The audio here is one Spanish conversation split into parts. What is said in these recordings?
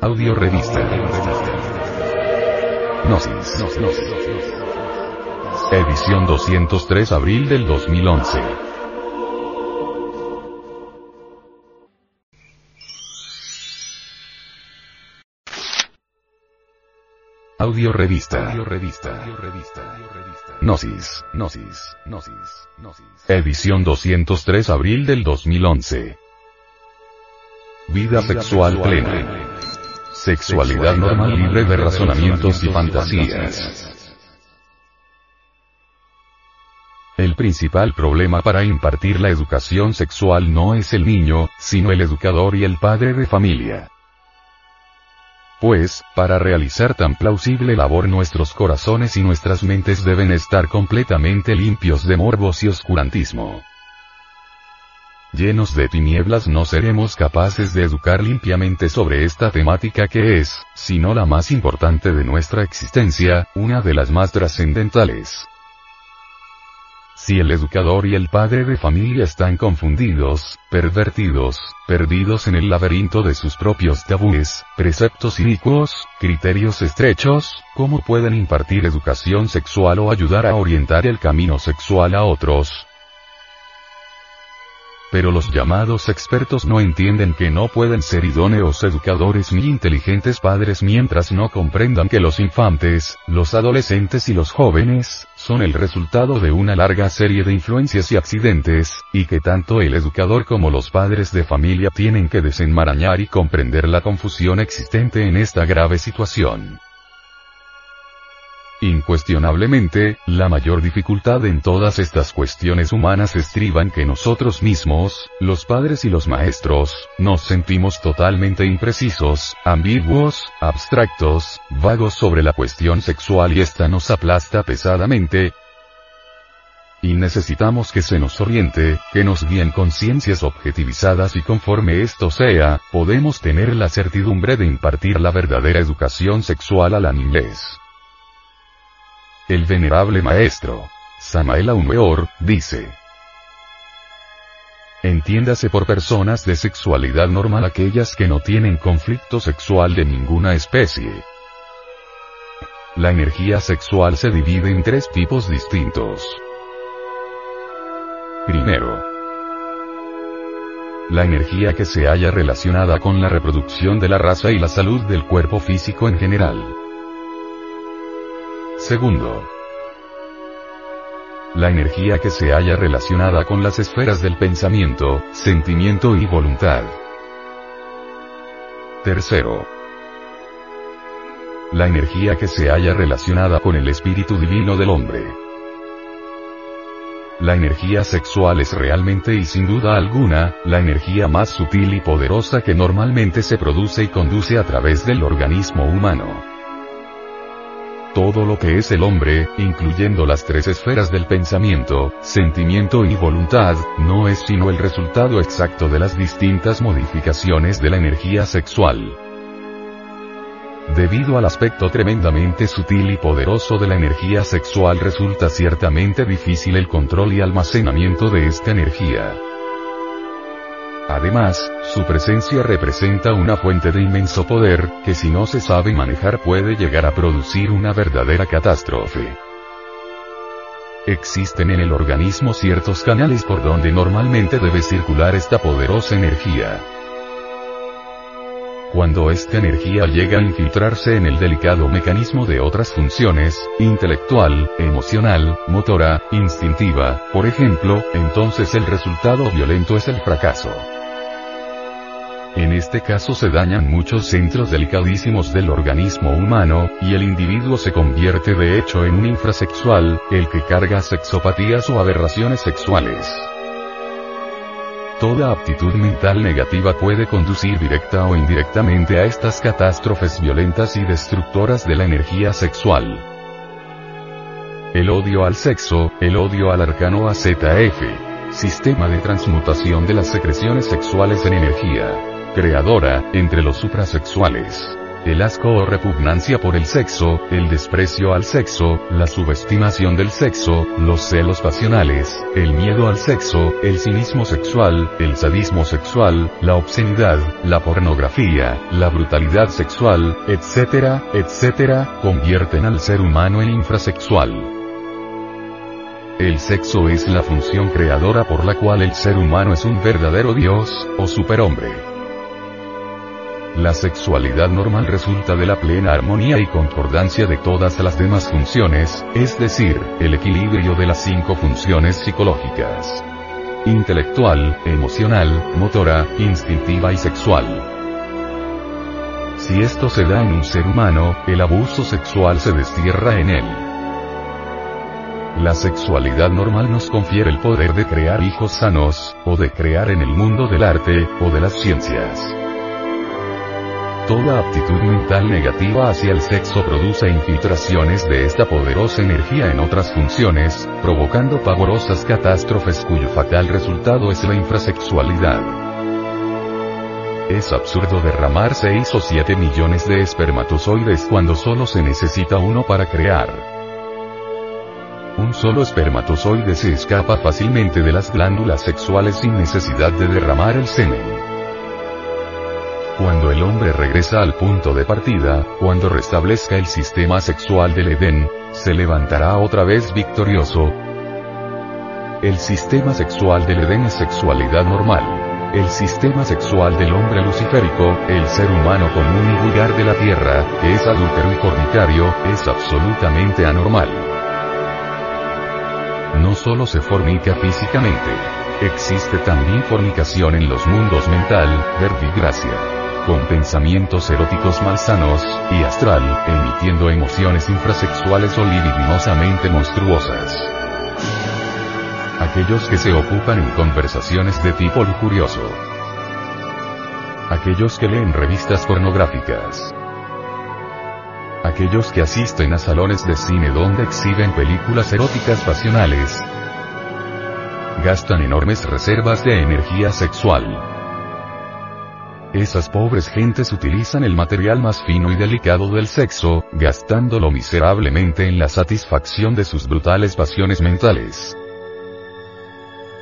Audio Revista. Gnosis. Edición 203 abril del 2011. Audio Revista. Audio Revista. Gnosis. Gnosis. Gnosis. Edición 203 abril del 2011. Vida sexual plena. Sexualidad normal libre de razonamientos y fantasías. El principal problema para impartir la educación sexual no es el niño, sino el educador y el padre de familia. Pues, para realizar tan plausible labor nuestros corazones y nuestras mentes deben estar completamente limpios de morbos y oscurantismo. Llenos de tinieblas no seremos capaces de educar limpiamente sobre esta temática que es, si no la más importante de nuestra existencia, una de las más trascendentales. Si el educador y el padre de familia están confundidos, pervertidos, perdidos en el laberinto de sus propios tabúes, preceptos inicuos, criterios estrechos, ¿cómo pueden impartir educación sexual o ayudar a orientar el camino sexual a otros? Pero los llamados expertos no entienden que no pueden ser idóneos educadores ni inteligentes padres mientras no comprendan que los infantes, los adolescentes y los jóvenes, son el resultado de una larga serie de influencias y accidentes, y que tanto el educador como los padres de familia tienen que desenmarañar y comprender la confusión existente en esta grave situación. Incuestionablemente, la mayor dificultad en todas estas cuestiones humanas estriba en que nosotros mismos, los padres y los maestros, nos sentimos totalmente imprecisos, ambiguos, abstractos, vagos sobre la cuestión sexual y esta nos aplasta pesadamente, y necesitamos que se nos oriente, que nos guíen conciencias objetivizadas y conforme esto sea, podemos tener la certidumbre de impartir la verdadera educación sexual a la niñez. El venerable maestro, Samael Aumeor, dice. Entiéndase por personas de sexualidad normal aquellas que no tienen conflicto sexual de ninguna especie. La energía sexual se divide en tres tipos distintos. Primero, la energía que se halla relacionada con la reproducción de la raza y la salud del cuerpo físico en general. Segundo. La energía que se halla relacionada con las esferas del pensamiento, sentimiento y voluntad. Tercero. La energía que se halla relacionada con el espíritu divino del hombre. La energía sexual es realmente y sin duda alguna, la energía más sutil y poderosa que normalmente se produce y conduce a través del organismo humano. Todo lo que es el hombre, incluyendo las tres esferas del pensamiento, sentimiento y voluntad, no es sino el resultado exacto de las distintas modificaciones de la energía sexual. Debido al aspecto tremendamente sutil y poderoso de la energía sexual resulta ciertamente difícil el control y almacenamiento de esta energía. Además, su presencia representa una fuente de inmenso poder, que si no se sabe manejar puede llegar a producir una verdadera catástrofe. Existen en el organismo ciertos canales por donde normalmente debe circular esta poderosa energía. Cuando esta energía llega a infiltrarse en el delicado mecanismo de otras funciones, intelectual, emocional, motora, instintiva, por ejemplo, entonces el resultado violento es el fracaso. En este caso se dañan muchos centros delicadísimos del organismo humano, y el individuo se convierte de hecho en un infrasexual, el que carga sexopatías o aberraciones sexuales. Toda aptitud mental negativa puede conducir directa o indirectamente a estas catástrofes violentas y destructoras de la energía sexual. El odio al sexo, el odio al arcano AZF. Sistema de transmutación de las secreciones sexuales en energía creadora, entre los suprasexuales. el asco o repugnancia por el sexo, el desprecio al sexo, la subestimación del sexo, los celos pasionales, el miedo al sexo, el cinismo sexual, el sadismo sexual, la obscenidad, la pornografía, la brutalidad sexual, etcétera, etcétera, convierten al ser humano en infrasexual. El sexo es la función creadora por la cual el ser humano es un verdadero dios, o superhombre. La sexualidad normal resulta de la plena armonía y concordancia de todas las demás funciones, es decir, el equilibrio de las cinco funciones psicológicas. Intelectual, emocional, motora, instintiva y sexual. Si esto se da en un ser humano, el abuso sexual se destierra en él. La sexualidad normal nos confiere el poder de crear hijos sanos, o de crear en el mundo del arte, o de las ciencias. Toda aptitud mental negativa hacia el sexo produce infiltraciones de esta poderosa energía en otras funciones, provocando pavorosas catástrofes cuyo fatal resultado es la infrasexualidad. Es absurdo derramar 6 o 7 millones de espermatozoides cuando solo se necesita uno para crear. Un solo espermatozoide se escapa fácilmente de las glándulas sexuales sin necesidad de derramar el semen. Cuando el hombre regresa al punto de partida, cuando restablezca el sistema sexual del Edén, se levantará otra vez victorioso. El sistema sexual del Edén es sexualidad normal. El sistema sexual del hombre luciférico, el ser humano común y vulgar de la tierra, que es adúltero y fornicario, es absolutamente anormal no solo se fornica físicamente. Existe también fornicación en los mundos mental, verbigracia. Con pensamientos eróticos malsanos, y astral, emitiendo emociones infrasexuales o libidinosamente monstruosas. Aquellos que se ocupan en conversaciones de tipo lujurioso. Aquellos que leen revistas pornográficas aquellos que asisten a salones de cine donde exhiben películas eróticas pasionales, gastan enormes reservas de energía sexual. Esas pobres gentes utilizan el material más fino y delicado del sexo, gastándolo miserablemente en la satisfacción de sus brutales pasiones mentales.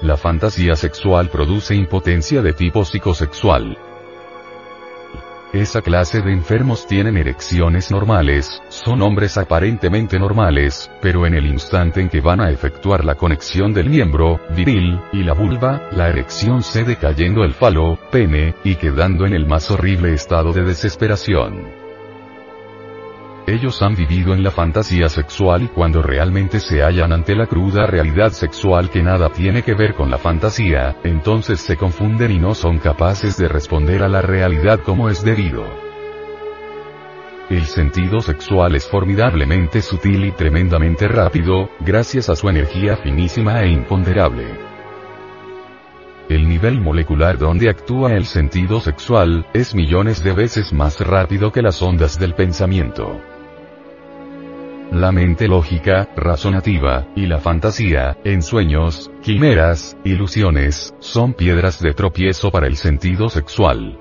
La fantasía sexual produce impotencia de tipo psicosexual. Esa clase de enfermos tienen erecciones normales, son hombres aparentemente normales, pero en el instante en que van a efectuar la conexión del miembro, viril, y la vulva, la erección cede cayendo el falo, pene, y quedando en el más horrible estado de desesperación. Ellos han vivido en la fantasía sexual y cuando realmente se hallan ante la cruda realidad sexual que nada tiene que ver con la fantasía, entonces se confunden y no son capaces de responder a la realidad como es debido. El sentido sexual es formidablemente sutil y tremendamente rápido, gracias a su energía finísima e imponderable. El nivel molecular donde actúa el sentido sexual, es millones de veces más rápido que las ondas del pensamiento. La mente lógica, razonativa, y la fantasía, en sueños, quimeras, ilusiones, son piedras de tropiezo para el sentido sexual.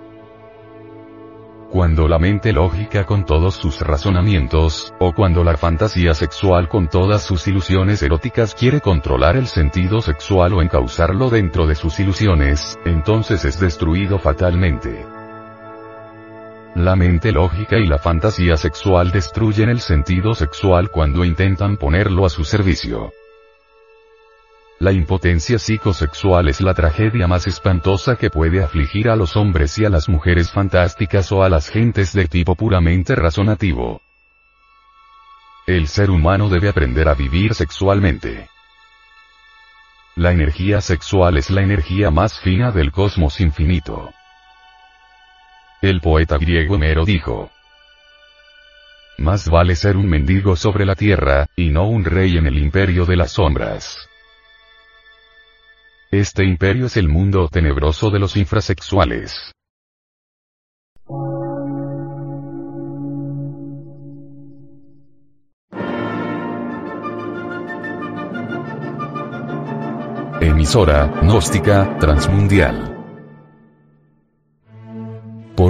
Cuando la mente lógica con todos sus razonamientos, o cuando la fantasía sexual con todas sus ilusiones eróticas quiere controlar el sentido sexual o encauzarlo dentro de sus ilusiones, entonces es destruido fatalmente. La mente lógica y la fantasía sexual destruyen el sentido sexual cuando intentan ponerlo a su servicio. La impotencia psicosexual es la tragedia más espantosa que puede afligir a los hombres y a las mujeres fantásticas o a las gentes de tipo puramente razonativo. El ser humano debe aprender a vivir sexualmente. La energía sexual es la energía más fina del cosmos infinito. El poeta griego Homero dijo, Más vale ser un mendigo sobre la tierra, y no un rey en el imperio de las sombras. Este imperio es el mundo tenebroso de los infrasexuales. Emisora, gnóstica, transmundial